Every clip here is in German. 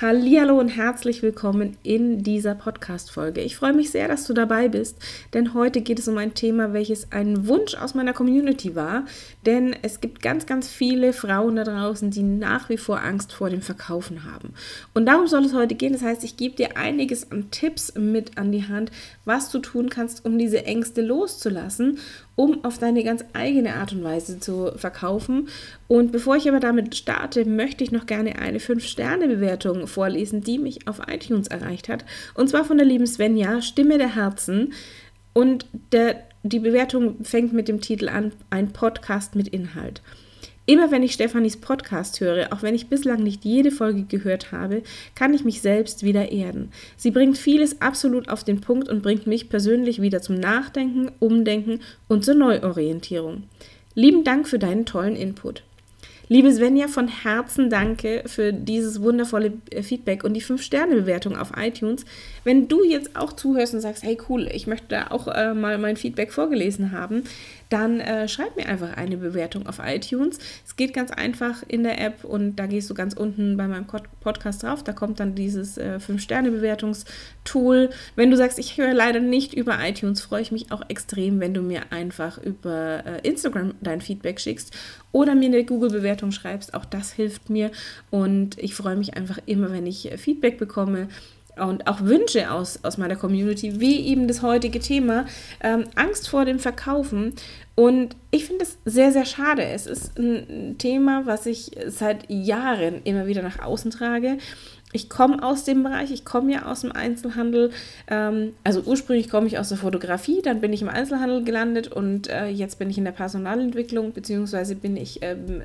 Hallo und herzlich willkommen in dieser Podcast Folge. Ich freue mich sehr, dass du dabei bist, denn heute geht es um ein Thema, welches ein Wunsch aus meiner Community war, denn es gibt ganz ganz viele Frauen da draußen, die nach wie vor Angst vor dem Verkaufen haben. Und darum soll es heute gehen. Das heißt, ich gebe dir einiges an Tipps mit an die Hand, was du tun kannst, um diese Ängste loszulassen um auf deine ganz eigene Art und Weise zu verkaufen. Und bevor ich aber damit starte, möchte ich noch gerne eine 5-Sterne-Bewertung vorlesen, die mich auf iTunes erreicht hat. Und zwar von der lieben Svenja, Stimme der Herzen. Und der, die Bewertung fängt mit dem Titel an, ein Podcast mit Inhalt. Immer wenn ich Stefanis Podcast höre, auch wenn ich bislang nicht jede Folge gehört habe, kann ich mich selbst wieder erden. Sie bringt vieles absolut auf den Punkt und bringt mich persönlich wieder zum Nachdenken, Umdenken und zur Neuorientierung. Lieben Dank für deinen tollen Input. Liebe Svenja, von Herzen danke für dieses wundervolle äh, Feedback und die 5-Sterne-Bewertung auf iTunes. Wenn du jetzt auch zuhörst und sagst, hey cool, ich möchte da auch äh, mal mein Feedback vorgelesen haben, dann äh, schreib mir einfach eine Bewertung auf iTunes. Es geht ganz einfach in der App und da gehst du ganz unten bei meinem Podcast drauf. Da kommt dann dieses äh, 5-Sterne-Bewertungstool. Wenn du sagst, ich höre leider nicht über iTunes, freue ich mich auch extrem, wenn du mir einfach über äh, Instagram dein Feedback schickst oder mir eine Google-Bewertung schreibst. Auch das hilft mir und ich freue mich einfach immer, wenn ich äh, Feedback bekomme und auch Wünsche aus, aus meiner Community, wie eben das heutige Thema, ähm, Angst vor dem Verkaufen. Und ich finde es sehr, sehr schade. Es ist ein Thema, was ich seit Jahren immer wieder nach außen trage. Ich komme aus dem Bereich, ich komme ja aus dem Einzelhandel. Ähm, also ursprünglich komme ich aus der Fotografie, dann bin ich im Einzelhandel gelandet und äh, jetzt bin ich in der Personalentwicklung, beziehungsweise bin ich ähm,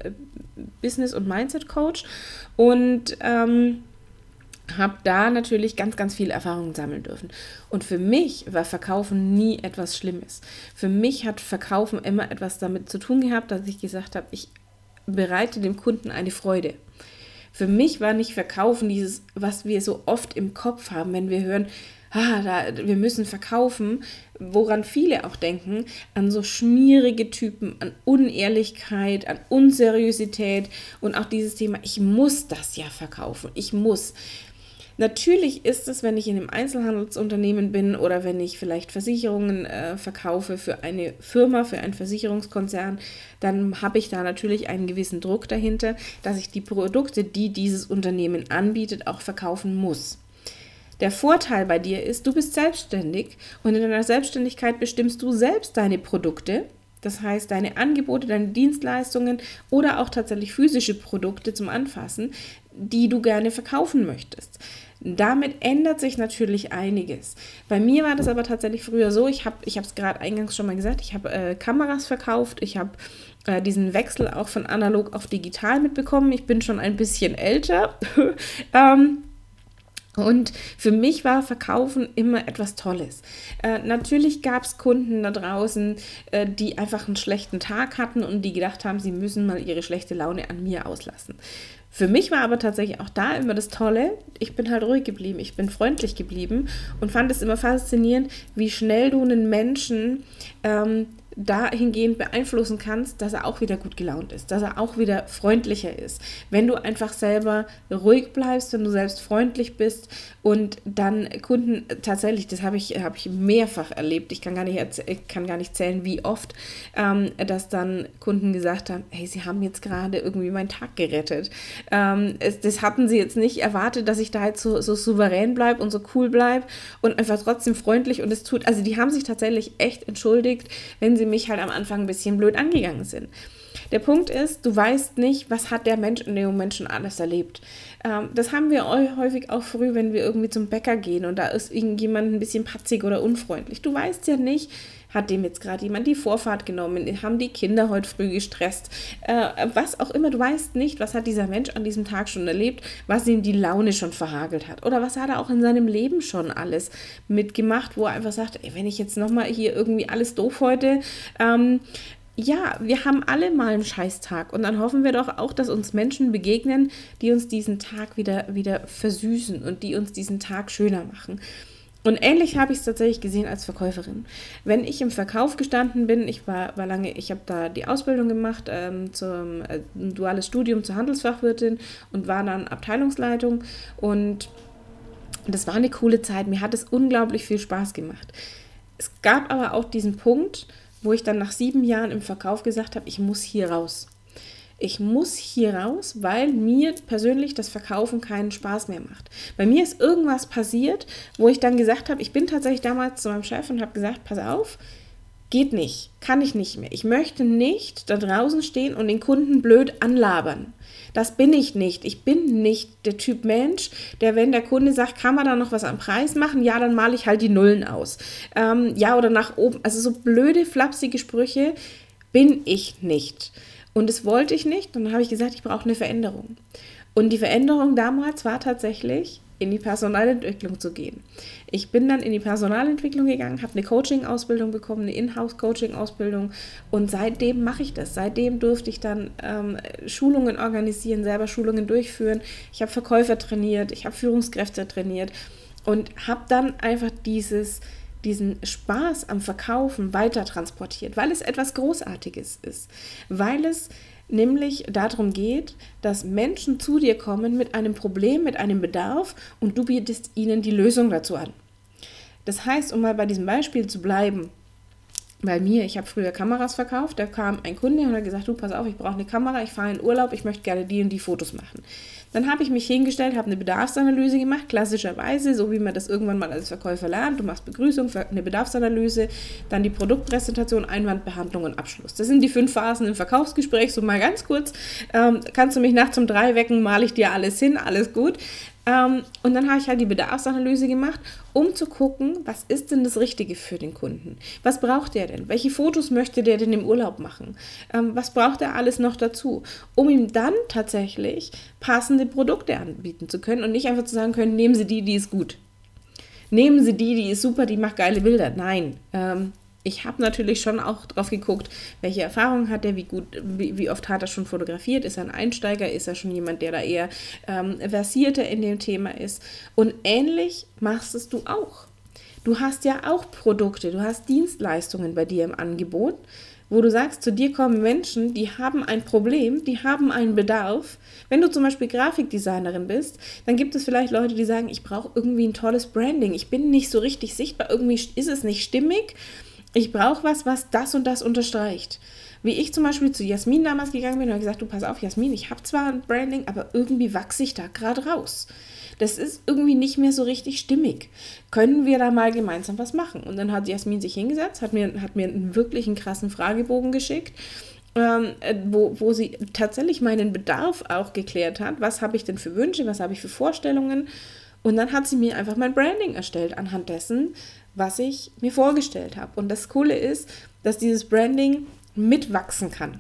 Business- und Mindset-Coach. Und ähm, habe da natürlich ganz, ganz viel Erfahrung sammeln dürfen. Und für mich war Verkaufen nie etwas Schlimmes. Für mich hat Verkaufen immer etwas damit zu tun gehabt, dass ich gesagt habe, ich bereite dem Kunden eine Freude. Für mich war nicht Verkaufen dieses, was wir so oft im Kopf haben, wenn wir hören, ah, da, wir müssen verkaufen, woran viele auch denken, an so schmierige Typen, an Unehrlichkeit, an Unseriosität und auch dieses Thema, ich muss das ja verkaufen, ich muss. Natürlich ist es, wenn ich in einem Einzelhandelsunternehmen bin oder wenn ich vielleicht Versicherungen äh, verkaufe für eine Firma, für einen Versicherungskonzern, dann habe ich da natürlich einen gewissen Druck dahinter, dass ich die Produkte, die dieses Unternehmen anbietet, auch verkaufen muss. Der Vorteil bei dir ist, du bist selbstständig und in deiner Selbstständigkeit bestimmst du selbst deine Produkte. Das heißt, deine Angebote, deine Dienstleistungen oder auch tatsächlich physische Produkte zum Anfassen, die du gerne verkaufen möchtest. Damit ändert sich natürlich einiges. Bei mir war das aber tatsächlich früher so, ich habe ich es gerade eingangs schon mal gesagt, ich habe äh, Kameras verkauft, ich habe äh, diesen Wechsel auch von analog auf digital mitbekommen. Ich bin schon ein bisschen älter. ähm, und für mich war Verkaufen immer etwas Tolles. Äh, natürlich gab es Kunden da draußen, äh, die einfach einen schlechten Tag hatten und die gedacht haben, sie müssen mal ihre schlechte Laune an mir auslassen. Für mich war aber tatsächlich auch da immer das Tolle, ich bin halt ruhig geblieben, ich bin freundlich geblieben und fand es immer faszinierend, wie schnell du einen Menschen ähm, dahingehend beeinflussen kannst, dass er auch wieder gut gelaunt ist, dass er auch wieder freundlicher ist. Wenn du einfach selber ruhig bleibst, wenn du selbst freundlich bist und dann Kunden tatsächlich, das habe ich, hab ich mehrfach erlebt, ich kann gar nicht, ich kann gar nicht zählen, wie oft, ähm, dass dann Kunden gesagt haben, hey, sie haben jetzt gerade irgendwie meinen Tag gerettet. Ähm, es, das hatten sie jetzt nicht erwartet, dass ich da jetzt so, so souverän bleibe und so cool bleibe und einfach trotzdem freundlich und es tut, also die haben sich tatsächlich echt entschuldigt, wenn sie mich halt am Anfang ein bisschen blöd angegangen sind. Der Punkt ist, du weißt nicht, was hat der Mensch in dem Moment schon alles erlebt. Ähm, das haben wir häufig auch früh, wenn wir irgendwie zum Bäcker gehen und da ist irgendjemand ein bisschen patzig oder unfreundlich. Du weißt ja nicht, hat dem jetzt gerade jemand die Vorfahrt genommen? Haben die Kinder heute früh gestresst? Äh, was auch immer, du weißt nicht, was hat dieser Mensch an diesem Tag schon erlebt, was ihm die Laune schon verhagelt hat. Oder was hat er auch in seinem Leben schon alles mitgemacht, wo er einfach sagt, ey, wenn ich jetzt nochmal hier irgendwie alles doof heute, ähm, ja, wir haben alle mal einen Scheißtag und dann hoffen wir doch auch, dass uns Menschen begegnen, die uns diesen Tag wieder, wieder versüßen und die uns diesen Tag schöner machen. Und ähnlich habe ich es tatsächlich gesehen als Verkäuferin. Wenn ich im Verkauf gestanden bin, ich war, war lange, ich habe da die Ausbildung gemacht ähm, zum äh, ein duales Studium zur Handelsfachwirtin und war dann Abteilungsleitung und das war eine coole Zeit. Mir hat es unglaublich viel Spaß gemacht. Es gab aber auch diesen Punkt, wo ich dann nach sieben Jahren im Verkauf gesagt habe, ich muss hier raus. Ich muss hier raus, weil mir persönlich das Verkaufen keinen Spaß mehr macht. Bei mir ist irgendwas passiert, wo ich dann gesagt habe, ich bin tatsächlich damals zu meinem Chef und habe gesagt, pass auf, geht nicht, kann ich nicht mehr. Ich möchte nicht da draußen stehen und den Kunden blöd anlabern. Das bin ich nicht. Ich bin nicht der Typ Mensch, der, wenn der Kunde sagt, kann man da noch was am Preis machen? Ja, dann male ich halt die Nullen aus. Ähm, ja, oder nach oben. Also so blöde, flapsige Sprüche bin ich nicht. Und das wollte ich nicht. Und dann habe ich gesagt, ich brauche eine Veränderung. Und die Veränderung damals war tatsächlich, in die Personalentwicklung zu gehen. Ich bin dann in die Personalentwicklung gegangen, habe eine Coaching-Ausbildung bekommen, eine Inhouse-Coaching-Ausbildung und seitdem mache ich das. Seitdem durfte ich dann ähm, Schulungen organisieren, selber Schulungen durchführen. Ich habe Verkäufer trainiert, ich habe Führungskräfte trainiert und habe dann einfach dieses diesen Spaß am Verkaufen weiter transportiert, weil es etwas Großartiges ist, weil es nämlich darum geht, dass Menschen zu dir kommen mit einem Problem, mit einem Bedarf und du bietest ihnen die Lösung dazu an. Das heißt, um mal bei diesem Beispiel zu bleiben, bei mir, ich habe früher Kameras verkauft, da kam ein Kunde und hat gesagt, du pass auf, ich brauche eine Kamera, ich fahre in Urlaub, ich möchte gerne die und die Fotos machen. Dann habe ich mich hingestellt, habe eine Bedarfsanalyse gemacht, klassischerweise, so wie man das irgendwann mal als Verkäufer lernt. Du machst Begrüßung, eine Bedarfsanalyse, dann die Produktpräsentation, Einwandbehandlung und Abschluss. Das sind die fünf Phasen im Verkaufsgespräch, so mal ganz kurz. Ähm, kannst du mich nachts um drei wecken, male ich dir alles hin, alles gut. Ähm, und dann habe ich halt die Bedarfsanalyse gemacht, um zu gucken, was ist denn das Richtige für den Kunden? Was braucht er denn? Welche Fotos möchte der denn im Urlaub machen? Ähm, was braucht er alles noch dazu? Um ihm dann tatsächlich passende Produkte anbieten zu können und nicht einfach zu sagen können, nehmen Sie die, die ist gut. Nehmen Sie die, die ist super, die macht geile Bilder. Nein, ähm, ich habe natürlich schon auch drauf geguckt, welche Erfahrungen hat er, wie gut, wie, wie, oft hat er schon fotografiert, ist er ein Einsteiger, ist er schon jemand, der da eher ähm, versierter in dem Thema ist. Und ähnlich machst es du auch. Du hast ja auch Produkte, du hast Dienstleistungen bei dir im Angebot, wo du sagst, zu dir kommen Menschen, die haben ein Problem, die haben einen Bedarf. Wenn du zum Beispiel Grafikdesignerin bist, dann gibt es vielleicht Leute, die sagen, ich brauche irgendwie ein tolles Branding, ich bin nicht so richtig sichtbar, irgendwie ist es nicht stimmig ich brauche was, was das und das unterstreicht. Wie ich zum Beispiel zu Jasmin damals gegangen bin und habe gesagt, du pass auf, Jasmin, ich habe zwar ein Branding, aber irgendwie wachse ich da gerade raus. Das ist irgendwie nicht mehr so richtig stimmig. Können wir da mal gemeinsam was machen? Und dann hat Jasmin sich hingesetzt, hat mir, hat mir einen wirklichen krassen Fragebogen geschickt, ähm, äh, wo, wo sie tatsächlich meinen Bedarf auch geklärt hat. Was habe ich denn für Wünsche, was habe ich für Vorstellungen? Und dann hat sie mir einfach mein Branding erstellt anhand dessen, was ich mir vorgestellt habe. Und das Coole ist, dass dieses Branding mitwachsen kann.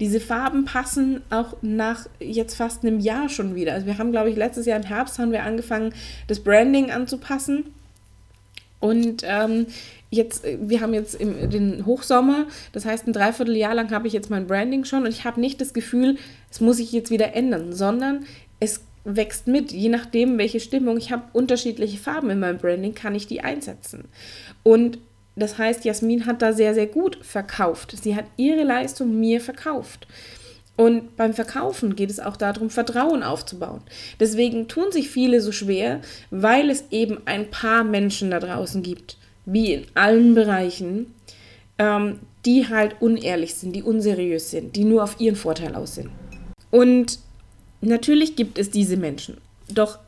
Diese Farben passen auch nach jetzt fast einem Jahr schon wieder. Also wir haben, glaube ich, letztes Jahr im Herbst haben wir angefangen, das Branding anzupassen. Und ähm, jetzt, wir haben jetzt im, den Hochsommer, das heißt ein Dreivierteljahr lang habe ich jetzt mein Branding schon und ich habe nicht das Gefühl, es muss sich jetzt wieder ändern, sondern es wächst mit, je nachdem, welche Stimmung. Ich habe unterschiedliche Farben in meinem Branding, kann ich die einsetzen. Und das heißt, Jasmin hat da sehr, sehr gut verkauft. Sie hat ihre Leistung mir verkauft. Und beim Verkaufen geht es auch darum, Vertrauen aufzubauen. Deswegen tun sich viele so schwer, weil es eben ein paar Menschen da draußen gibt, wie in allen Bereichen, ähm, die halt unehrlich sind, die unseriös sind, die nur auf ihren Vorteil aus sind. Und Natürlich gibt es diese Menschen. Doch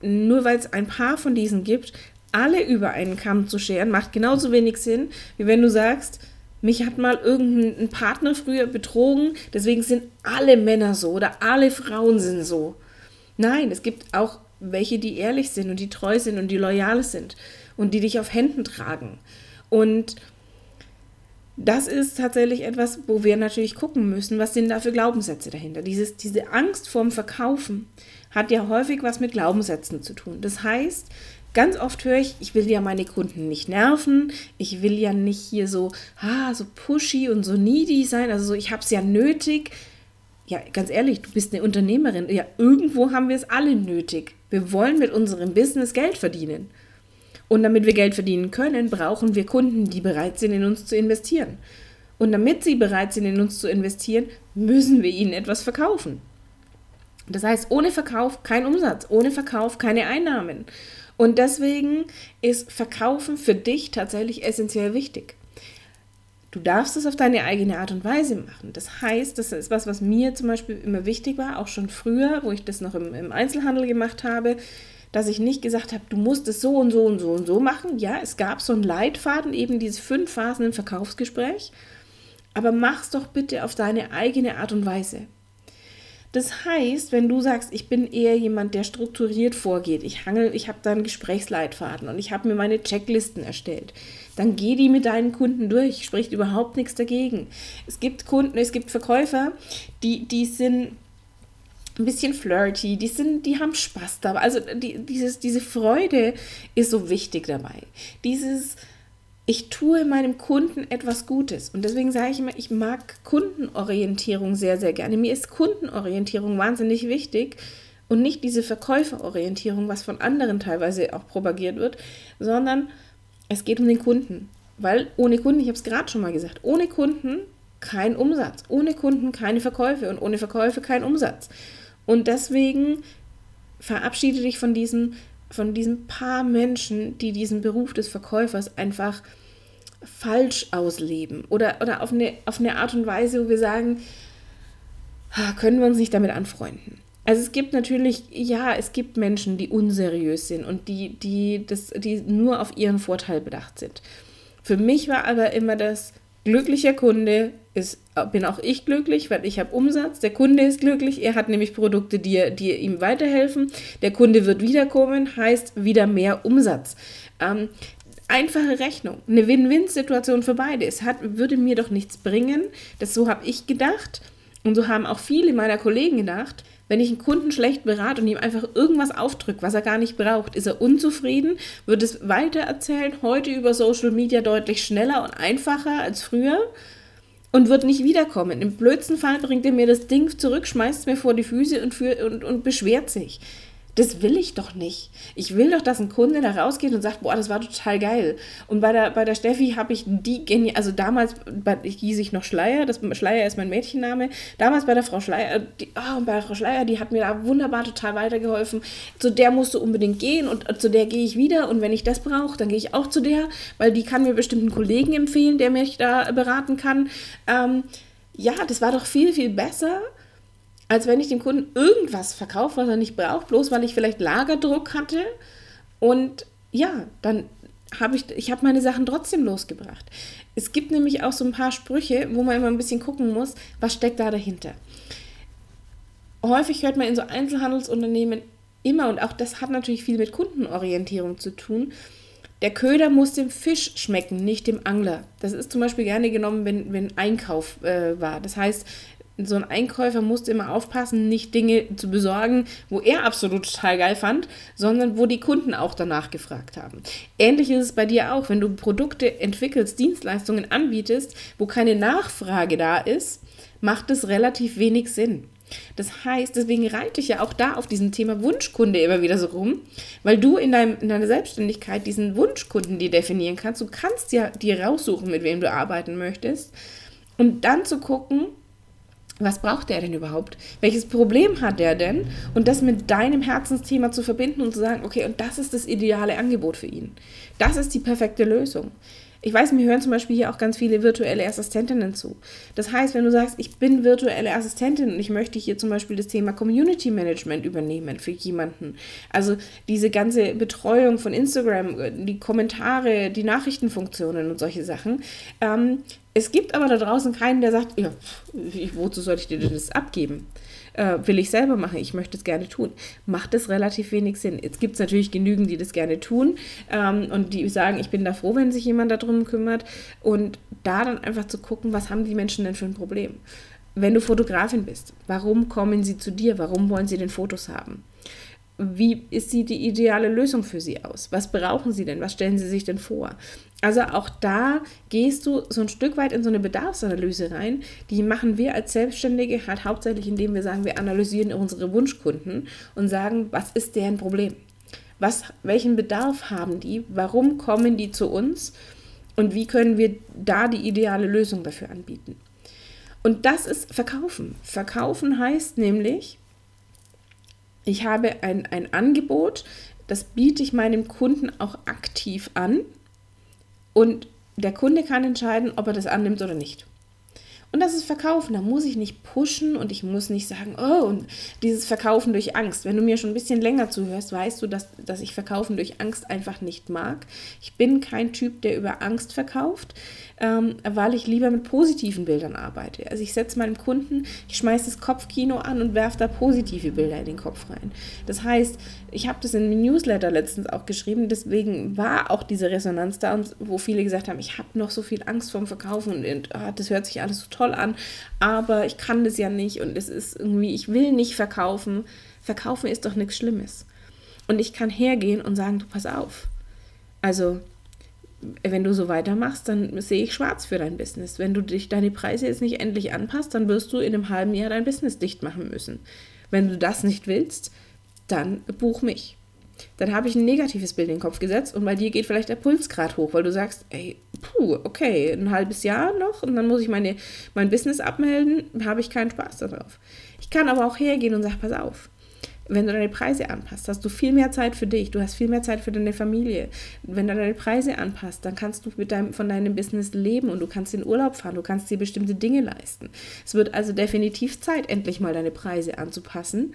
nur weil es ein paar von diesen gibt, alle über einen Kamm zu scheren, macht genauso wenig Sinn, wie wenn du sagst, mich hat mal irgendein Partner früher betrogen, deswegen sind alle Männer so oder alle Frauen sind so. Nein, es gibt auch welche, die ehrlich sind und die treu sind und die loyal sind und die dich auf Händen tragen. Und das ist tatsächlich etwas, wo wir natürlich gucken müssen, was sind da für Glaubenssätze dahinter. Dieses, diese Angst vorm Verkaufen hat ja häufig was mit Glaubenssätzen zu tun. Das heißt, ganz oft höre ich, ich will ja meine Kunden nicht nerven, ich will ja nicht hier so, ah, so pushy und so needy sein, also so, ich habe es ja nötig. Ja, ganz ehrlich, du bist eine Unternehmerin. Ja, irgendwo haben wir es alle nötig. Wir wollen mit unserem Business Geld verdienen. Und damit wir Geld verdienen können, brauchen wir Kunden, die bereit sind, in uns zu investieren. Und damit sie bereit sind, in uns zu investieren, müssen wir ihnen etwas verkaufen. Das heißt, ohne Verkauf kein Umsatz, ohne Verkauf keine Einnahmen. Und deswegen ist Verkaufen für dich tatsächlich essentiell wichtig. Du darfst es auf deine eigene Art und Weise machen. Das heißt, das ist was, was mir zum Beispiel immer wichtig war, auch schon früher, wo ich das noch im, im Einzelhandel gemacht habe, dass ich nicht gesagt habe, du musst es so und so und so und so machen. Ja, es gab so einen Leitfaden, eben diese fünf Phasen im Verkaufsgespräch. Aber mach's doch bitte auf deine eigene Art und Weise. Das heißt, wenn du sagst, ich bin eher jemand, der strukturiert vorgeht, ich hangel, ich habe da einen Gesprächsleitfaden und ich habe mir meine Checklisten erstellt, dann geh die mit deinen Kunden durch, spricht überhaupt nichts dagegen. Es gibt Kunden, es gibt Verkäufer, die, die sind ein bisschen flirty, die sind, die haben Spaß dabei. Also die, dieses, diese Freude ist so wichtig dabei. Dieses ich tue meinem Kunden etwas Gutes. Und deswegen sage ich immer, ich mag Kundenorientierung sehr, sehr gerne. Mir ist Kundenorientierung wahnsinnig wichtig und nicht diese Verkäuferorientierung, was von anderen teilweise auch propagiert wird, sondern es geht um den Kunden. Weil ohne Kunden, ich habe es gerade schon mal gesagt, ohne Kunden kein Umsatz, ohne Kunden keine Verkäufe und ohne Verkäufe kein Umsatz. Und deswegen verabschiede dich von diesem von diesen paar Menschen, die diesen Beruf des Verkäufers einfach falsch ausleben oder, oder auf, eine, auf eine Art und Weise, wo wir sagen, können wir uns nicht damit anfreunden. Also es gibt natürlich, ja, es gibt Menschen, die unseriös sind und die, die, das, die nur auf ihren Vorteil bedacht sind. Für mich war aber immer das glücklicher Kunde ist, bin auch ich glücklich, weil ich habe Umsatz. Der Kunde ist glücklich, er hat nämlich Produkte, die, die ihm weiterhelfen. Der Kunde wird wiederkommen, heißt wieder mehr Umsatz. Ähm, einfache Rechnung, eine Win-Win-Situation für beide. Es hat, würde mir doch nichts bringen. Das so habe ich gedacht und so haben auch viele meiner Kollegen gedacht. Wenn ich einen Kunden schlecht berate und ihm einfach irgendwas aufdrücke, was er gar nicht braucht, ist er unzufrieden, wird es weitererzählen, heute über Social Media deutlich schneller und einfacher als früher und wird nicht wiederkommen. Im blödsten Fall bringt er mir das Ding zurück, schmeißt es mir vor die Füße und, für, und, und beschwert sich. Das will ich doch nicht. Ich will doch, dass ein Kunde da rausgeht und sagt, boah, das war total geil. Und bei der, bei der Steffi habe ich die genial, also damals, bei, ich hieß ich noch Schleier, das Schleier ist mein Mädchenname. Damals bei der Frau Schleier, die, oh, bei der Frau Schleier, die hat mir da wunderbar total weitergeholfen. Zu der musst du unbedingt gehen und zu der gehe ich wieder. Und wenn ich das brauche, dann gehe ich auch zu der, weil die kann mir bestimmt einen Kollegen empfehlen, der mich da beraten kann. Ähm, ja, das war doch viel, viel besser als wenn ich dem Kunden irgendwas verkaufe, was er nicht braucht, bloß weil ich vielleicht Lagerdruck hatte. Und ja, dann habe ich, ich habe meine Sachen trotzdem losgebracht. Es gibt nämlich auch so ein paar Sprüche, wo man immer ein bisschen gucken muss, was steckt da dahinter. Häufig hört man in so Einzelhandelsunternehmen immer, und auch das hat natürlich viel mit Kundenorientierung zu tun, der Köder muss dem Fisch schmecken, nicht dem Angler. Das ist zum Beispiel gerne genommen, wenn, wenn Einkauf äh, war. Das heißt, so ein Einkäufer musste immer aufpassen, nicht Dinge zu besorgen, wo er absolut total geil fand, sondern wo die Kunden auch danach gefragt haben. Ähnlich ist es bei dir auch, wenn du Produkte entwickelst, Dienstleistungen anbietest, wo keine Nachfrage da ist, macht es relativ wenig Sinn. Das heißt, deswegen reite ich ja auch da auf diesem Thema Wunschkunde immer wieder so rum, weil du in, deinem, in deiner Selbstständigkeit diesen Wunschkunden die definieren kannst. Du kannst ja dir raussuchen, mit wem du arbeiten möchtest. Und dann zu gucken, was braucht er denn überhaupt? Welches Problem hat er denn? Und das mit deinem Herzensthema zu verbinden und zu sagen, okay, und das ist das ideale Angebot für ihn. Das ist die perfekte Lösung. Ich weiß, mir hören zum Beispiel hier auch ganz viele virtuelle Assistentinnen zu. Das heißt, wenn du sagst, ich bin virtuelle Assistentin und ich möchte hier zum Beispiel das Thema Community Management übernehmen für jemanden, also diese ganze Betreuung von Instagram, die Kommentare, die Nachrichtenfunktionen und solche Sachen, ähm, es gibt aber da draußen keinen, der sagt, ja, wozu soll ich dir denn das abgeben? Äh, will ich selber machen, ich möchte es gerne tun. Macht es relativ wenig Sinn. Jetzt gibt es natürlich genügend, die das gerne tun ähm, und die sagen, ich bin da froh, wenn sich jemand darum kümmert. Und da dann einfach zu gucken, was haben die Menschen denn für ein Problem? Wenn du Fotografin bist, warum kommen sie zu dir? Warum wollen sie denn Fotos haben? wie ist sie die ideale Lösung für sie aus? Was brauchen sie denn? Was stellen sie sich denn vor? Also auch da gehst du so ein Stück weit in so eine Bedarfsanalyse rein. Die machen wir als Selbstständige halt hauptsächlich, indem wir sagen, wir analysieren unsere Wunschkunden und sagen, was ist deren Problem? Was, welchen Bedarf haben die? Warum kommen die zu uns? Und wie können wir da die ideale Lösung dafür anbieten? Und das ist Verkaufen. Verkaufen heißt nämlich, ich habe ein, ein Angebot, das biete ich meinem Kunden auch aktiv an und der Kunde kann entscheiden, ob er das annimmt oder nicht. Und das ist Verkaufen. Da muss ich nicht pushen und ich muss nicht sagen, oh, und dieses Verkaufen durch Angst. Wenn du mir schon ein bisschen länger zuhörst, weißt du, dass, dass ich Verkaufen durch Angst einfach nicht mag. Ich bin kein Typ, der über Angst verkauft, ähm, weil ich lieber mit positiven Bildern arbeite. Also ich setze meinem Kunden, ich schmeiße das Kopfkino an und werfe da positive Bilder in den Kopf rein. Das heißt, ich habe das in einem Newsletter letztens auch geschrieben, deswegen war auch diese Resonanz da, wo viele gesagt haben, ich habe noch so viel Angst vorm Verkaufen und, und oh, das hört sich alles so toll toll an, aber ich kann das ja nicht und es ist irgendwie, ich will nicht verkaufen. Verkaufen ist doch nichts Schlimmes. Und ich kann hergehen und sagen, du pass auf. Also, wenn du so weitermachst, dann sehe ich schwarz für dein Business. Wenn du dich deine Preise jetzt nicht endlich anpasst, dann wirst du in einem halben Jahr dein Business dicht machen müssen. Wenn du das nicht willst, dann buch mich dann habe ich ein negatives Bild in den Kopf gesetzt und bei dir geht vielleicht der Pulsgrad hoch, weil du sagst, ey, puh, okay, ein halbes Jahr noch und dann muss ich meine, mein Business abmelden, habe ich keinen Spaß darauf. Ich kann aber auch hergehen und sagen, pass auf, wenn du deine Preise anpasst, hast du viel mehr Zeit für dich, du hast viel mehr Zeit für deine Familie. Wenn du deine Preise anpasst, dann kannst du mit deinem, von deinem Business leben und du kannst in Urlaub fahren, du kannst dir bestimmte Dinge leisten. Es wird also definitiv Zeit, endlich mal deine Preise anzupassen.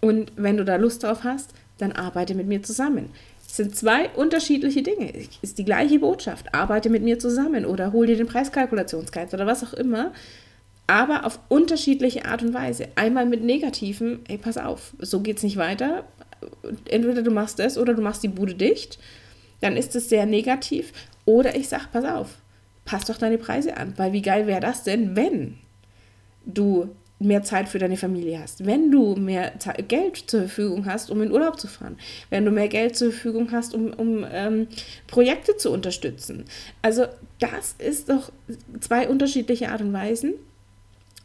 Und wenn du da Lust drauf hast, dann arbeite mit mir zusammen. Es sind zwei unterschiedliche Dinge. Ist die gleiche Botschaft. Arbeite mit mir zusammen oder hol dir den Preiskalkulationsguide oder was auch immer. Aber auf unterschiedliche Art und Weise. Einmal mit negativen, ey, pass auf, so geht es nicht weiter. Entweder du machst das oder du machst die Bude dicht. Dann ist es sehr negativ. Oder ich sag, pass auf, pass doch deine Preise an. Weil wie geil wäre das denn, wenn du mehr Zeit für deine Familie hast, wenn du mehr Geld zur Verfügung hast, um in Urlaub zu fahren, wenn du mehr Geld zur Verfügung hast, um, um ähm, Projekte zu unterstützen. Also das ist doch zwei unterschiedliche Art und Weisen.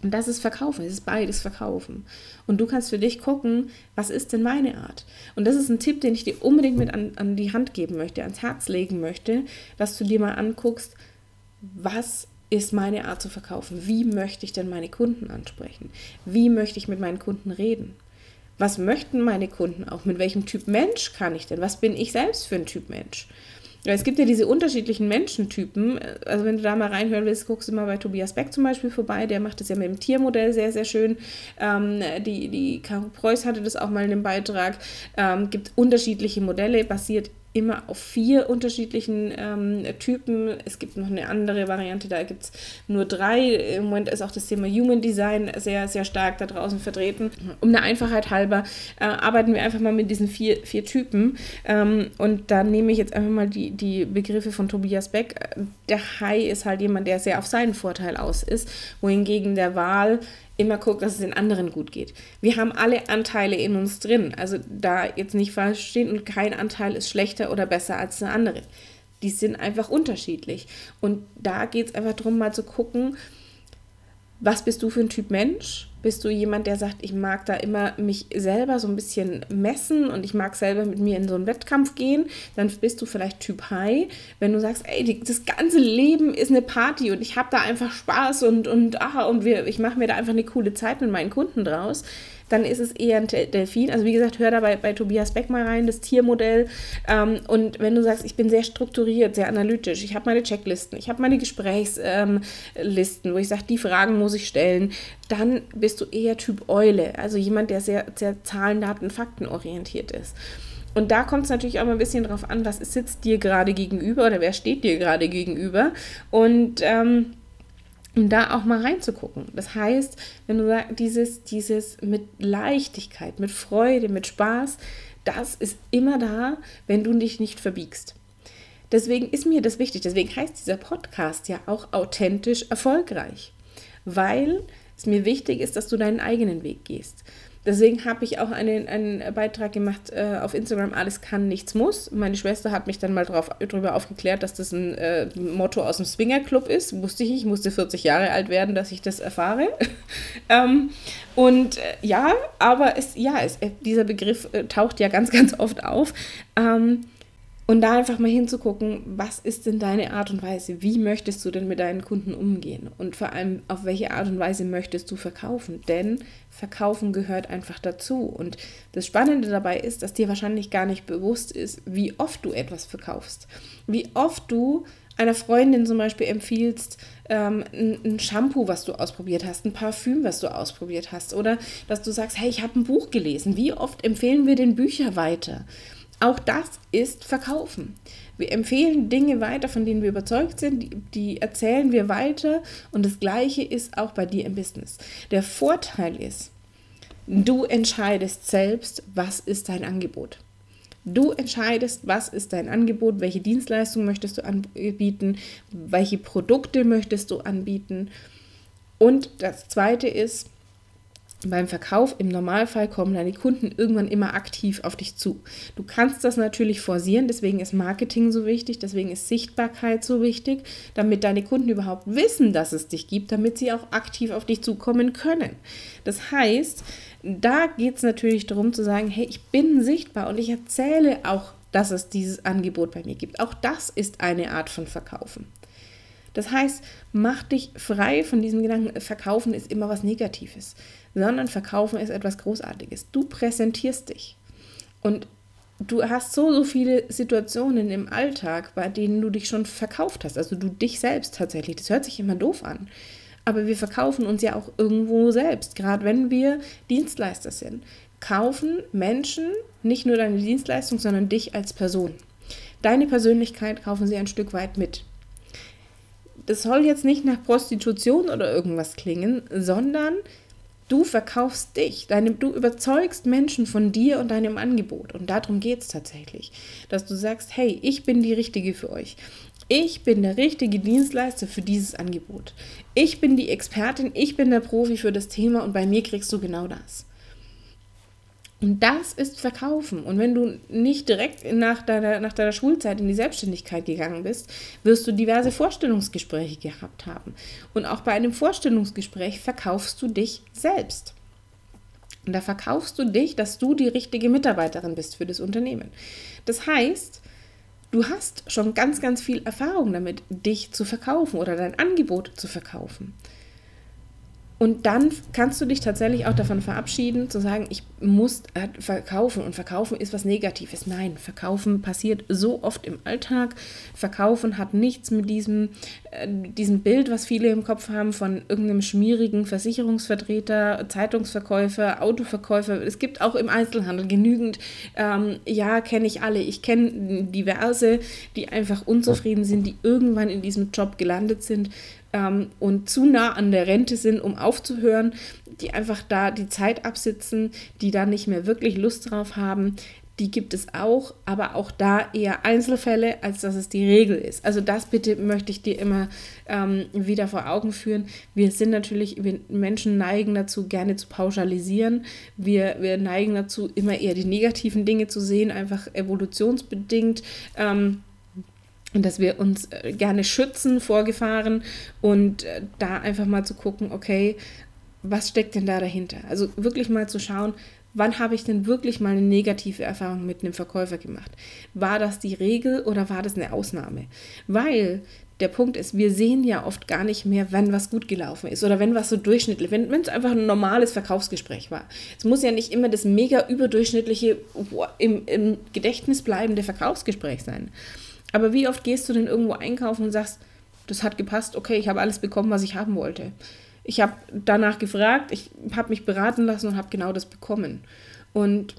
Und das ist Verkaufen, es ist beides Verkaufen. Und du kannst für dich gucken, was ist denn meine Art? Und das ist ein Tipp, den ich dir unbedingt mit an, an die Hand geben möchte, ans Herz legen möchte, dass du dir mal anguckst, was ist meine Art zu verkaufen. Wie möchte ich denn meine Kunden ansprechen? Wie möchte ich mit meinen Kunden reden? Was möchten meine Kunden auch? Mit welchem Typ Mensch kann ich denn? Was bin ich selbst für ein Typ Mensch? Es gibt ja diese unterschiedlichen Menschentypen. Also wenn du da mal reinhören willst, guckst du mal bei Tobias Beck zum Beispiel vorbei. Der macht das ja mit dem Tiermodell sehr, sehr schön. Ähm, die, die Caro Preuß hatte das auch mal in einem Beitrag. Ähm, gibt unterschiedliche Modelle, basiert immer auf vier unterschiedlichen ähm, Typen. Es gibt noch eine andere Variante, da gibt es nur drei. Im Moment ist auch das Thema Human Design sehr, sehr stark da draußen vertreten. Um der Einfachheit halber äh, arbeiten wir einfach mal mit diesen vier, vier Typen. Ähm, und da nehme ich jetzt einfach mal die, die Begriffe von Tobias Beck. Der Hai ist halt jemand, der sehr auf seinen Vorteil aus ist, wohingegen der Wahl immer guckt, dass es den anderen gut geht. Wir haben alle Anteile in uns drin. Also da jetzt nicht falsch stehen und kein Anteil ist schlechter oder besser als der andere. Die sind einfach unterschiedlich. Und da geht es einfach darum, mal zu gucken, was bist du für ein Typ Mensch? Bist du jemand, der sagt, ich mag da immer mich selber so ein bisschen messen und ich mag selber mit mir in so einen Wettkampf gehen? Dann bist du vielleicht Typ High. Wenn du sagst, ey, die, das ganze Leben ist eine Party und ich habe da einfach Spaß und, und, aha, und wir, ich mache mir da einfach eine coole Zeit mit meinen Kunden draus, dann ist es eher ein Delfin. Also wie gesagt, hör da bei, bei Tobias Beck mal rein, das Tiermodell. Ähm, und wenn du sagst, ich bin sehr strukturiert, sehr analytisch, ich habe meine Checklisten, ich habe meine Gesprächslisten, ähm, wo ich sage, die Fragen muss ich stellen, dann bist du eher Typ Eule. Also jemand, der sehr, sehr Zahlen, Daten, Fakten orientiert ist. Und da kommt es natürlich auch mal ein bisschen drauf an, was sitzt dir gerade gegenüber oder wer steht dir gerade gegenüber. Und ähm, um da auch mal reinzugucken. Das heißt, wenn du sagst, dieses, dieses mit Leichtigkeit, mit Freude, mit Spaß, das ist immer da, wenn du dich nicht verbiegst. Deswegen ist mir das wichtig. Deswegen heißt dieser Podcast ja auch authentisch erfolgreich, weil es mir wichtig ist, dass du deinen eigenen Weg gehst. Deswegen habe ich auch einen, einen Beitrag gemacht äh, auf Instagram, alles kann, nichts muss. Meine Schwester hat mich dann mal darüber aufgeklärt, dass das ein äh, Motto aus dem Swingerclub ist. Wusste ich, ich musste 40 Jahre alt werden, dass ich das erfahre. ähm, und äh, ja, aber es, ja, es, äh, dieser Begriff äh, taucht ja ganz, ganz oft auf. Ähm, und da einfach mal hinzugucken, was ist denn deine Art und Weise? Wie möchtest du denn mit deinen Kunden umgehen? Und vor allem, auf welche Art und Weise möchtest du verkaufen? Denn Verkaufen gehört einfach dazu. Und das Spannende dabei ist, dass dir wahrscheinlich gar nicht bewusst ist, wie oft du etwas verkaufst. Wie oft du einer Freundin zum Beispiel empfiehlst, ähm, ein, ein, Shampoo, was du ausprobiert hast, ein Parfüm, was du ausprobiert hast, oder dass du sagst, hey, ich habe ein Buch gelesen. Wie oft empfehlen wir den Bücher weiter? Auch das ist Verkaufen. Wir empfehlen Dinge weiter, von denen wir überzeugt sind, die, die, erzählen wir weiter und das gleiche ist auch bei dir im Business. Der Vorteil ist, du entscheidest selbst, was ist dein Angebot. Du entscheidest, was ist dein Angebot, welche Dienstleistung möchtest du anbieten, welche Produkte möchtest du anbieten. Und das Zweite ist, beim Verkauf im Normalfall kommen deine Kunden irgendwann immer aktiv auf dich zu. Du kannst das natürlich forcieren, deswegen ist Marketing so wichtig, deswegen ist Sichtbarkeit so wichtig, damit deine Kunden überhaupt wissen, dass es dich gibt, damit sie auch aktiv auf dich zukommen können. Das heißt, da geht es natürlich darum zu sagen, hey, ich bin sichtbar und ich erzähle auch, dass es dieses Angebot bei mir gibt. Auch das ist eine Art von Verkaufen. Das heißt, mach dich frei von diesem Gedanken, Verkaufen ist immer was Negatives sondern Verkaufen ist etwas Großartiges. Du präsentierst dich. Und du hast so, so viele Situationen im Alltag, bei denen du dich schon verkauft hast. Also du dich selbst tatsächlich. Das hört sich immer doof an. Aber wir verkaufen uns ja auch irgendwo selbst, gerade wenn wir Dienstleister sind. Kaufen Menschen nicht nur deine Dienstleistung, sondern dich als Person. Deine Persönlichkeit kaufen sie ein Stück weit mit. Das soll jetzt nicht nach Prostitution oder irgendwas klingen, sondern Du verkaufst dich, deine, du überzeugst Menschen von dir und deinem Angebot. Und darum geht es tatsächlich. Dass du sagst, hey, ich bin die Richtige für euch. Ich bin der richtige Dienstleister für dieses Angebot. Ich bin die Expertin, ich bin der Profi für das Thema und bei mir kriegst du genau das. Und das ist Verkaufen. Und wenn du nicht direkt nach deiner, nach deiner Schulzeit in die Selbstständigkeit gegangen bist, wirst du diverse Vorstellungsgespräche gehabt haben. Und auch bei einem Vorstellungsgespräch verkaufst du dich selbst. Und da verkaufst du dich, dass du die richtige Mitarbeiterin bist für das Unternehmen. Das heißt, du hast schon ganz, ganz viel Erfahrung damit, dich zu verkaufen oder dein Angebot zu verkaufen. Und dann kannst du dich tatsächlich auch davon verabschieden, zu sagen, ich muss äh, verkaufen und verkaufen ist was Negatives. Nein, verkaufen passiert so oft im Alltag. Verkaufen hat nichts mit diesem, äh, diesem Bild, was viele im Kopf haben, von irgendeinem schmierigen Versicherungsvertreter, Zeitungsverkäufer, Autoverkäufer. Es gibt auch im Einzelhandel genügend, ähm, ja, kenne ich alle. Ich kenne diverse, die einfach unzufrieden sind, die irgendwann in diesem Job gelandet sind ähm, und zu nah an der Rente sind, um aufzuhören, die einfach da die Zeit absitzen, die da nicht mehr wirklich Lust drauf haben. Die gibt es auch, aber auch da eher Einzelfälle, als dass es die Regel ist. Also das bitte möchte ich dir immer ähm, wieder vor Augen führen. Wir sind natürlich, wir Menschen neigen dazu, gerne zu pauschalisieren. Wir, wir neigen dazu, immer eher die negativen Dinge zu sehen, einfach evolutionsbedingt. Ähm, dass wir uns äh, gerne schützen vor Gefahren und äh, da einfach mal zu gucken, okay, was steckt denn da dahinter? Also wirklich mal zu schauen, wann habe ich denn wirklich mal eine negative Erfahrung mit einem Verkäufer gemacht? War das die Regel oder war das eine Ausnahme? Weil der Punkt ist, wir sehen ja oft gar nicht mehr, wenn was gut gelaufen ist oder wenn was so durchschnittlich, wenn es einfach ein normales Verkaufsgespräch war. Es muss ja nicht immer das mega überdurchschnittliche, im, im Gedächtnis bleibende Verkaufsgespräch sein. Aber wie oft gehst du denn irgendwo einkaufen und sagst, das hat gepasst, okay, ich habe alles bekommen, was ich haben wollte. Ich habe danach gefragt, ich habe mich beraten lassen und habe genau das bekommen. Und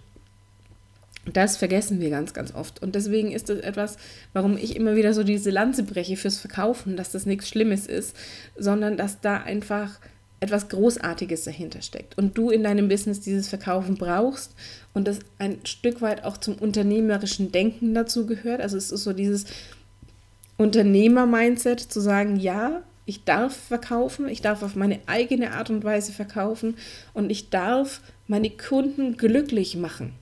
das vergessen wir ganz, ganz oft. Und deswegen ist das etwas, warum ich immer wieder so diese Lanze breche fürs Verkaufen, dass das nichts Schlimmes ist, sondern dass da einfach etwas Großartiges dahinter steckt und du in deinem Business dieses Verkaufen brauchst und das ein Stück weit auch zum unternehmerischen Denken dazu gehört. Also es ist so dieses Unternehmer-Mindset zu sagen, ja, Ich darf verkaufen, ich darf auf meine eigene Art und Weise verkaufen und ich darf meine Kunden glücklich machen.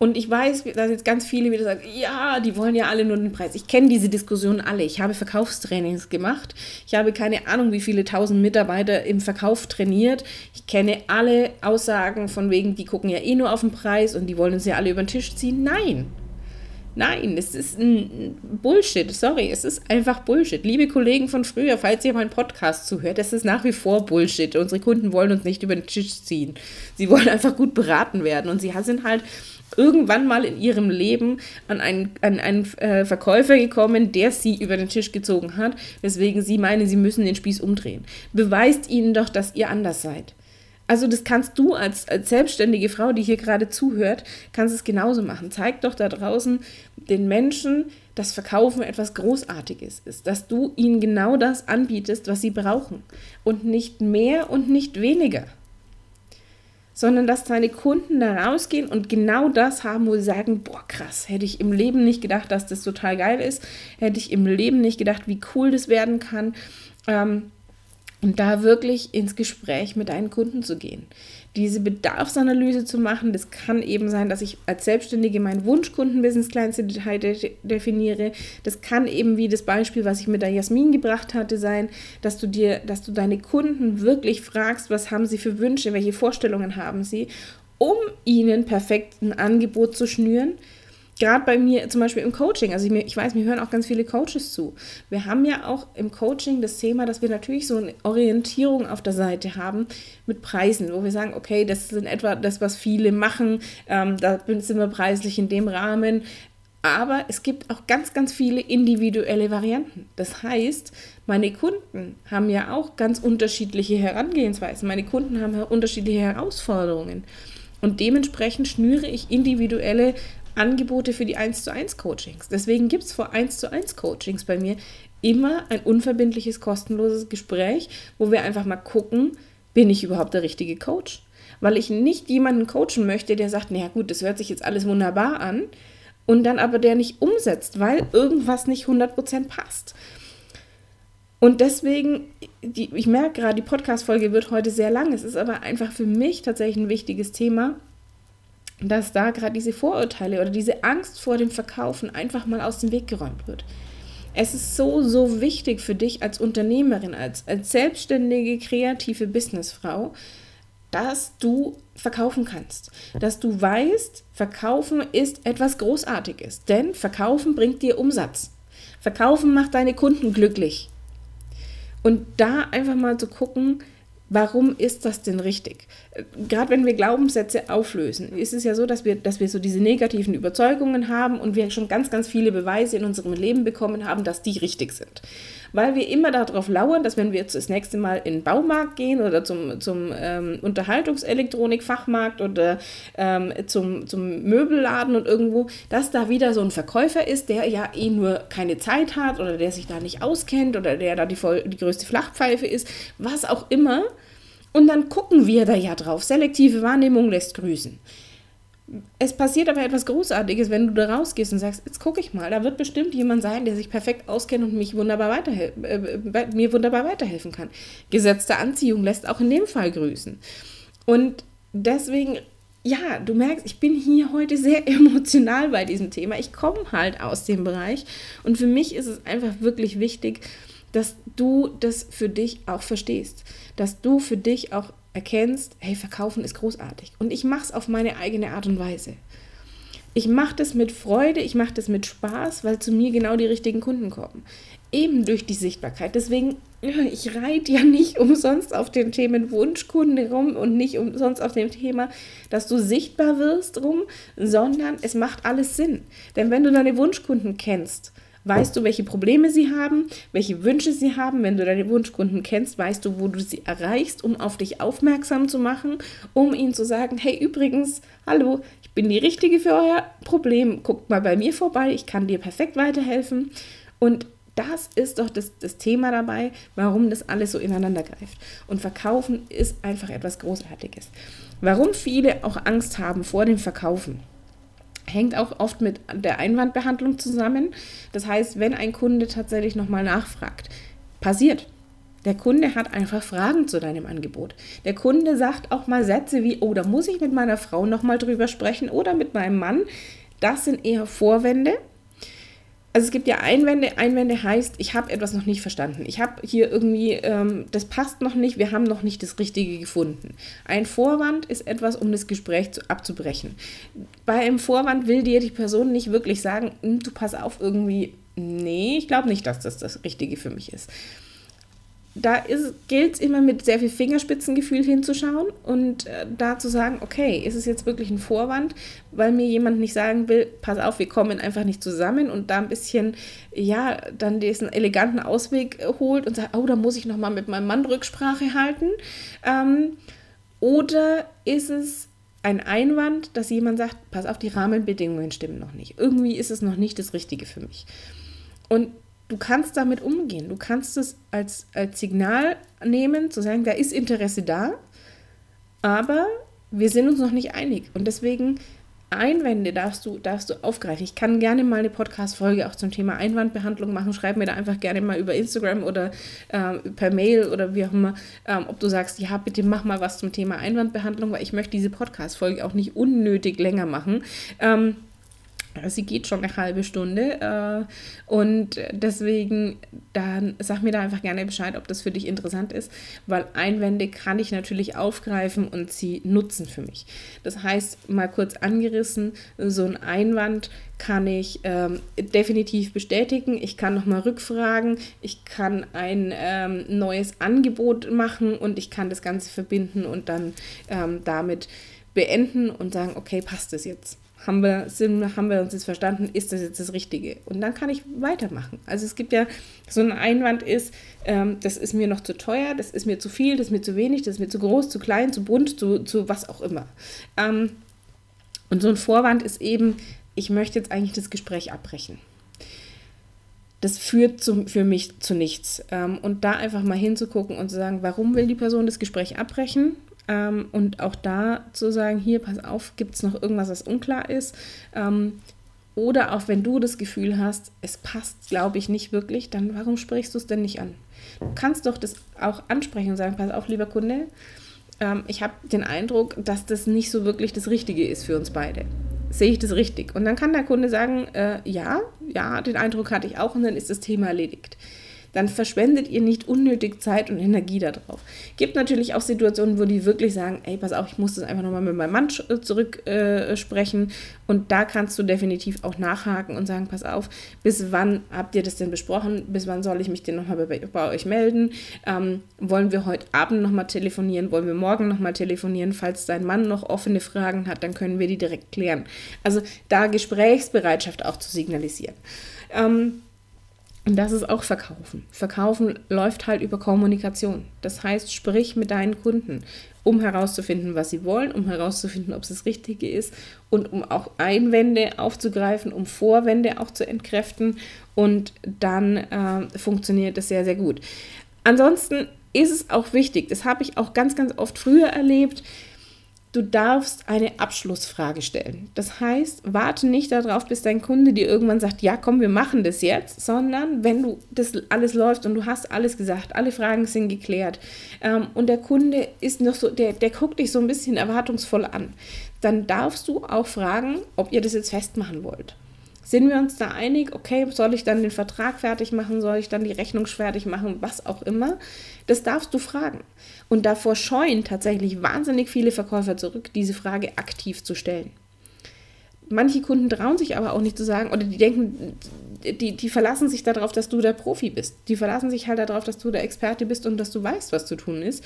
Und ich weiß, dass jetzt ganz viele wieder sagen, ja, die wollen ja alle nur den Preis. Ich kenne diese Diskussion alle. Ich habe Verkaufstrainings gemacht. Ich habe keine Ahnung, wie viele tausend Mitarbeiter im Verkauf trainiert. Ich kenne alle Aussagen von wegen, die gucken ja eh nur auf den Preis und die wollen uns ja alle über den Tisch ziehen. Nein. Nein, es ist ein Bullshit. Sorry, es ist einfach Bullshit. Liebe Kollegen von früher, falls ihr meinen Podcast zuhört, das ist nach wie vor Bullshit. Unsere Kunden wollen uns nicht über den Tisch ziehen. Sie wollen einfach gut beraten werden und sie sind halt irgendwann mal in ihrem Leben an einen, an einen äh, Verkäufer gekommen, der sie über den Tisch gezogen hat, weswegen sie meinen, sie müssen den Spieß umdrehen. Beweist ihnen doch, dass ihr anders seid. Also das kannst du als, als selbstständige Frau, die hier gerade zuhört, kannst es genauso machen. Zeig doch da draußen den Menschen, dass Verkaufen etwas Großartiges ist, dass du ihnen genau das anbietest, was sie brauchen und nicht mehr und nicht weniger sondern dass deine Kunden da rausgehen und genau das haben, wo sie sagen, boah, krass, hätte ich im Leben nicht gedacht, dass das total geil ist, hätte ich im Leben nicht gedacht, wie cool das werden kann. Ähm, und da wirklich ins Gespräch mit deinen Kunden zu gehen diese Bedarfsanalyse zu machen. Das kann eben sein, dass ich als Selbstständige meinen Wunschkunden bis ins kleinste Detail de definiere. Das kann eben wie das Beispiel, was ich mit der Jasmin gebracht hatte, sein, dass du dir, dass du deine Kunden wirklich fragst, was haben sie für Wünsche, welche Vorstellungen haben sie, um ihnen perfekt ein Angebot zu schnüren gerade bei mir zum Beispiel im Coaching, also ich, ich, weiß, mir hören auch ganz viele Coaches zu. Wir haben ja auch im Coaching das Thema, dass wir natürlich so eine Orientierung auf der Seite haben mit Preisen, wo wir sagen, okay, das in etwa das, was viele machen, ähm, da sind wir preislich in dem Rahmen. Aber es gibt auch ganz, ganz viele individuelle Varianten. Das heißt, meine Kunden haben ja auch ganz unterschiedliche Herangehensweisen. Meine Kunden haben unterschiedliche Herausforderungen. Und dementsprechend schnüre ich individuelle Angebote für die 1 zu 1 Coachings. Deswegen gibt es vor 1 zu 1 Coachings bei mir immer ein unverbindliches, kostenloses Gespräch, wo wir einfach mal gucken, bin ich überhaupt der richtige Coach? Weil ich nicht jemanden coachen möchte, der sagt, naja gut, das hört sich jetzt alles wunderbar an und dann aber der nicht umsetzt, weil irgendwas nicht 100% passt. Und deswegen, die, ich merke gerade, die Podcast-Folge wird heute sehr lang. Es ist aber einfach für mich tatsächlich ein wichtiges Thema, dass da gerade diese Vorurteile oder diese Angst vor dem Verkaufen einfach mal aus dem Weg geräumt wird. Es ist so, so wichtig für dich als Unternehmerin, als, als selbstständige, kreative Businessfrau, dass du verkaufen kannst. Dass du weißt, verkaufen ist etwas Großartiges. Denn verkaufen bringt dir Umsatz. Verkaufen macht deine Kunden glücklich. Und da einfach mal zu gucken, Warum ist das denn richtig? Gerade wenn wir Glaubenssätze auflösen, ist es ja so, dass wir, dass wir so diese negativen Überzeugungen haben und wir schon ganz, ganz viele Beweise in unserem Leben bekommen haben, dass die richtig sind. Weil wir immer darauf lauern, dass wenn wir jetzt das nächste Mal in den Baumarkt gehen oder zum, zum ähm, Unterhaltungselektronik-Fachmarkt oder ähm, zum, zum Möbelladen und irgendwo, dass da wieder so ein Verkäufer ist, der ja eh nur keine Zeit hat oder der sich da nicht auskennt oder der da die, voll, die größte Flachpfeife ist, was auch immer und dann gucken wir da ja drauf. Selektive Wahrnehmung lässt grüßen. Es passiert aber etwas Großartiges, wenn du da rausgehst und sagst, jetzt gucke ich mal, da wird bestimmt jemand sein, der sich perfekt auskennt und mich wunderbar äh, mir wunderbar weiterhelfen kann. Gesetzte Anziehung lässt auch in dem Fall grüßen. Und deswegen, ja, du merkst, ich bin hier heute sehr emotional bei diesem Thema. Ich komme halt aus dem Bereich und für mich ist es einfach wirklich wichtig, dass du das für dich auch verstehst, dass du für dich auch erkennst, hey, verkaufen ist großartig und ich mache es auf meine eigene Art und Weise. Ich mache das mit Freude, ich mache das mit Spaß, weil zu mir genau die richtigen Kunden kommen. Eben durch die Sichtbarkeit. Deswegen, ich reite ja nicht umsonst auf den Themen Wunschkunde rum und nicht umsonst auf dem Thema, dass du sichtbar wirst rum, sondern es macht alles Sinn. Denn wenn du deine Wunschkunden kennst, weißt du, welche Probleme sie haben, welche Wünsche sie haben. Wenn du deine Wunschkunden kennst, weißt du, wo du sie erreichst, um auf dich aufmerksam zu machen, um ihnen zu sagen, hey, übrigens, hallo, ich bin die Richtige für euer Problem. Guckt mal bei mir vorbei, ich kann dir perfekt weiterhelfen. Und das ist doch das, das Thema dabei, warum das alles so ineinander greift. Und Verkaufen ist einfach etwas Großartiges. Warum viele auch Angst haben vor dem Verkaufen hängt auch oft mit der Einwandbehandlung zusammen. Das heißt, wenn ein Kunde tatsächlich nochmal nachfragt, passiert. Der Kunde hat einfach Fragen zu deinem Angebot. Der Kunde sagt auch mal Sätze wie, oh, da muss ich mit meiner Frau nochmal drüber sprechen oder mit meinem Mann. Das sind eher Vorwände. Also es gibt ja Einwände. Einwände heißt, ich habe etwas noch nicht verstanden. Ich habe hier irgendwie, ähm, das passt noch nicht, wir haben noch nicht das Richtige gefunden. Ein Vorwand ist etwas, um das Gespräch zu, abzubrechen. Bei einem Vorwand will dir die Person nicht wirklich sagen, hm, du pass auf irgendwie, nee, ich glaube nicht, dass das das Richtige für mich ist da gilt es immer mit sehr viel Fingerspitzengefühl hinzuschauen und äh, da zu sagen, okay, ist es jetzt wirklich ein Vorwand, weil mir jemand nicht sagen will, pass auf, wir kommen einfach nicht zusammen und da ein bisschen, ja, dann diesen eleganten Ausweg holt und sagt, oh, da muss ich nochmal mit meinem Mann Rücksprache halten. Ähm, oder ist es ein Einwand, dass jemand sagt, pass auf, die Rahmenbedingungen stimmen noch nicht. Irgendwie ist es noch nicht das Richtige für mich. Und du kannst damit umgehen. Du kannst es als, als Signal nehmen, zu sagen, da ist Interesse da, aber wir sind uns noch nicht einig. Und deswegen Einwände darfst du, darfst du aufgreifen. Ich kann gerne mal eine Podcast-Folge auch zum Thema Einwandbehandlung machen. Schreib mir da einfach gerne mal über Instagram oder äh, per Mail oder wie auch immer, ähm, ob du sagst, ja, bitte mach mal was zum Thema Einwandbehandlung, weil ich möchte diese Podcast-Folge auch nicht unnötig länger machen. Ähm, Sie geht schon eine halbe Stunde äh, und deswegen dann sag mir da einfach gerne Bescheid, ob das für dich interessant ist, weil Einwände kann ich natürlich aufgreifen und sie nutzen für mich. Das heißt, mal kurz angerissen, so ein Einwand kann ich ähm, definitiv bestätigen. Ich kann nochmal rückfragen, ich kann ein ähm, neues Angebot machen und ich kann das Ganze verbinden und dann ähm, damit beenden und sagen, okay, passt das jetzt? Haben wir, sind, haben wir uns jetzt verstanden, ist das jetzt das Richtige? Und dann kann ich weitermachen. Also es gibt ja, so ein Einwand ist, ähm, das ist mir noch zu teuer, das ist mir zu viel, das ist mir zu wenig, das ist mir zu groß, zu klein, zu bunt, zu, zu was auch immer. Ähm, und so ein Vorwand ist eben, ich möchte jetzt eigentlich das Gespräch abbrechen. Das führt zu, für mich zu nichts. Ähm, und da einfach mal hinzugucken und zu sagen, warum will die Person das Gespräch abbrechen? Ähm, und auch da zu sagen, hier, pass auf, gibt es noch irgendwas, was unklar ist? Ähm, oder auch wenn du das Gefühl hast, es passt, glaube ich, nicht wirklich, dann warum sprichst du es denn nicht an? Du kannst doch das auch ansprechen und sagen, pass auf, lieber Kunde, ähm, ich habe den Eindruck, dass das nicht so wirklich das Richtige ist für uns beide. Sehe ich das richtig? Und dann kann der Kunde sagen, äh, ja, ja, den Eindruck hatte ich auch und dann ist das Thema erledigt dann verschwendet ihr nicht unnötig Zeit und Energie darauf. Gibt natürlich auch Situationen, wo die wirklich sagen, ey, pass auf, ich muss das einfach nochmal mit meinem Mann äh, zurücksprechen. Äh, und da kannst du definitiv auch nachhaken und sagen, pass auf, bis wann habt ihr das denn besprochen? Bis wann soll ich mich denn nochmal bei, bei euch melden? Ähm, wollen wir heute Abend nochmal telefonieren? Wollen wir morgen nochmal telefonieren? Falls dein Mann noch offene Fragen hat, dann können wir die direkt klären. Also da Gesprächsbereitschaft auch zu signalisieren. Ähm, das ist auch Verkaufen. Verkaufen läuft halt über Kommunikation. Das heißt, sprich mit deinen Kunden, um herauszufinden, was sie wollen, um herauszufinden, ob es das Richtige ist und um auch Einwände aufzugreifen, um Vorwände auch zu entkräften. Und dann äh, funktioniert das sehr, sehr gut. Ansonsten ist es auch wichtig, das habe ich auch ganz, ganz oft früher erlebt, Du darfst eine Abschlussfrage stellen. Das heißt, warte nicht darauf, bis dein Kunde dir irgendwann sagt, ja, komm, wir machen das jetzt, sondern wenn du das alles läuft und du hast alles gesagt, alle Fragen sind geklärt ähm, und der Kunde ist noch so, der, der guckt dich so ein bisschen erwartungsvoll an, dann darfst du auch fragen, ob ihr das jetzt festmachen wollt. Sind wir uns da einig? Okay, soll ich dann den Vertrag fertig machen? Soll ich dann die Rechnung fertig machen? Was auch immer. Das darfst du fragen. Und davor scheuen tatsächlich wahnsinnig viele Verkäufer zurück, diese Frage aktiv zu stellen. Manche Kunden trauen sich aber auch nicht zu sagen, oder die denken, die, die verlassen sich darauf, dass du der Profi bist. Die verlassen sich halt darauf, dass du der Experte bist und dass du weißt, was zu tun ist.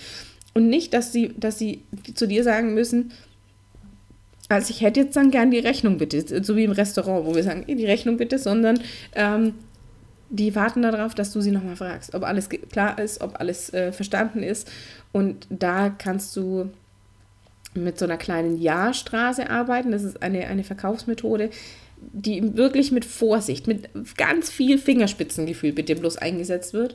Und nicht, dass sie, dass sie zu dir sagen müssen, also ich hätte jetzt dann gern die Rechnung bitte, so wie im Restaurant, wo wir sagen, die Rechnung bitte, sondern ähm, die warten darauf, dass du sie nochmal fragst, ob alles klar ist, ob alles äh, verstanden ist. Und da kannst du mit so einer kleinen Ja-Straße arbeiten. Das ist eine, eine Verkaufsmethode, die wirklich mit Vorsicht, mit ganz viel Fingerspitzengefühl bitte bloß eingesetzt wird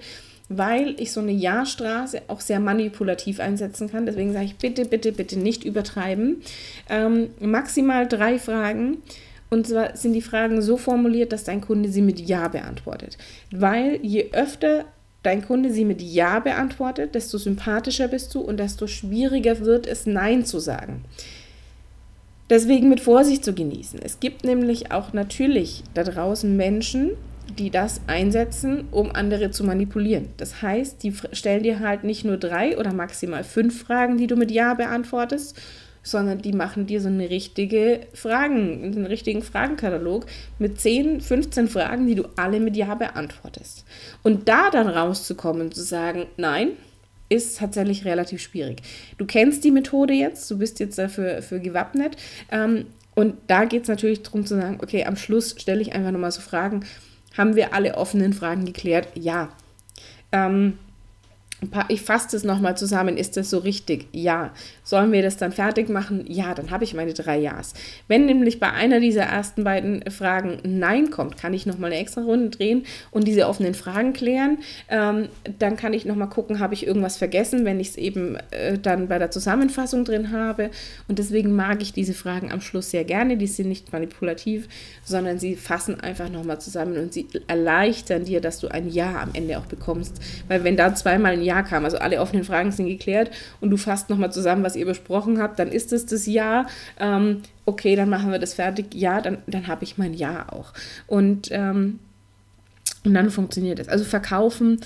weil ich so eine Ja-Straße auch sehr manipulativ einsetzen kann. Deswegen sage ich bitte, bitte, bitte nicht übertreiben. Ähm, maximal drei Fragen. Und zwar sind die Fragen so formuliert, dass dein Kunde sie mit Ja beantwortet. Weil je öfter dein Kunde sie mit Ja beantwortet, desto sympathischer bist du und desto schwieriger wird es, Nein zu sagen. Deswegen mit Vorsicht zu genießen. Es gibt nämlich auch natürlich da draußen Menschen, die das einsetzen, um andere zu manipulieren. Das heißt, die stellen dir halt nicht nur drei oder maximal fünf Fragen, die du mit Ja beantwortest, sondern die machen dir so eine richtige Fragen, einen richtigen Fragenkatalog mit 10, 15 Fragen, die du alle mit Ja beantwortest. Und da dann rauszukommen und zu sagen, nein, ist tatsächlich relativ schwierig. Du kennst die Methode jetzt, du bist jetzt dafür für gewappnet. Ähm, und da geht es natürlich darum zu sagen, okay, am Schluss stelle ich einfach nochmal so Fragen, haben wir alle offenen Fragen geklärt? Ja. Ähm, ich fasse das nochmal zusammen. Ist das so richtig? Ja. Sollen wir das dann fertig machen? Ja, dann habe ich meine drei Ja's. Wenn nämlich bei einer dieser ersten beiden Fragen Nein kommt, kann ich nochmal eine extra Runde drehen und diese offenen Fragen klären. Ähm, dann kann ich nochmal gucken, habe ich irgendwas vergessen, wenn ich es eben äh, dann bei der Zusammenfassung drin habe. Und deswegen mag ich diese Fragen am Schluss sehr gerne. Die sind nicht manipulativ, sondern sie fassen einfach nochmal zusammen und sie erleichtern dir, dass du ein Ja am Ende auch bekommst. Weil wenn da zweimal ein Ja kam. Also alle offenen Fragen sind geklärt und du fasst nochmal zusammen, was ihr besprochen habt, dann ist es das Ja. Ähm, okay, dann machen wir das fertig. Ja, dann, dann habe ich mein Ja auch. Und, ähm, und dann funktioniert es. Also verkaufen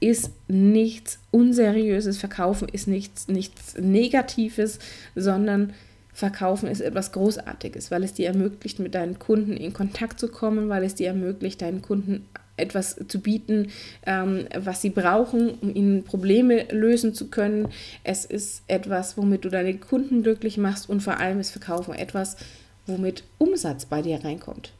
ist nichts Unseriöses, Verkaufen ist nichts, nichts Negatives, sondern Verkaufen ist etwas Großartiges, weil es dir ermöglicht, mit deinen Kunden in Kontakt zu kommen, weil es dir ermöglicht, deinen Kunden etwas zu bieten, ähm, was sie brauchen, um ihnen Probleme lösen zu können. Es ist etwas, womit du deine Kunden glücklich machst und vor allem ist Verkaufen etwas, womit Umsatz bei dir reinkommt.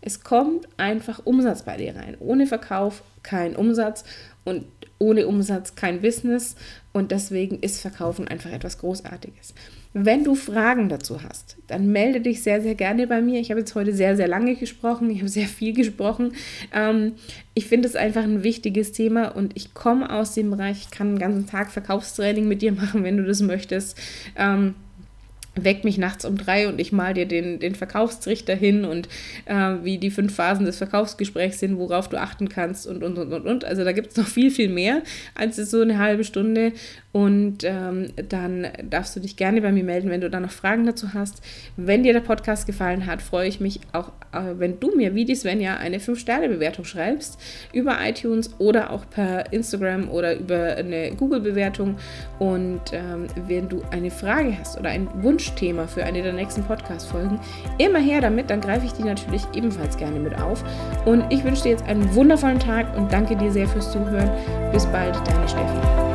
Es kommt einfach Umsatz bei dir rein. Ohne Verkauf kein Umsatz und ohne Umsatz kein Business und deswegen ist Verkaufen einfach etwas Großartiges. Wenn du Fragen dazu hast, dann melde dich sehr, sehr gerne bei mir. Ich habe jetzt heute sehr, sehr lange gesprochen. Ich habe sehr viel gesprochen. Ähm, ich finde es einfach ein wichtiges Thema und ich komme aus dem Bereich, ich kann einen ganzen Tag Verkaufstraining mit dir machen, wenn du das möchtest. Ähm, weck mich nachts um drei und ich mal dir den, den Verkaufstrichter hin und äh, wie die fünf Phasen des Verkaufsgesprächs sind, worauf du achten kannst und, und, und, und, und. Also da gibt es noch viel, viel mehr als so eine halbe Stunde. Und ähm, dann darfst du dich gerne bei mir melden, wenn du da noch Fragen dazu hast. Wenn dir der Podcast gefallen hat, freue ich mich auch, äh, wenn du mir, wie die Svenja, eine 5-Sterne-Bewertung schreibst über iTunes oder auch per Instagram oder über eine Google-Bewertung. Und ähm, wenn du eine Frage hast oder ein Wunschthema für eine der nächsten Podcast-Folgen, immer her damit, dann greife ich die natürlich ebenfalls gerne mit auf. Und ich wünsche dir jetzt einen wundervollen Tag und danke dir sehr fürs Zuhören. Bis bald, deine Steffi.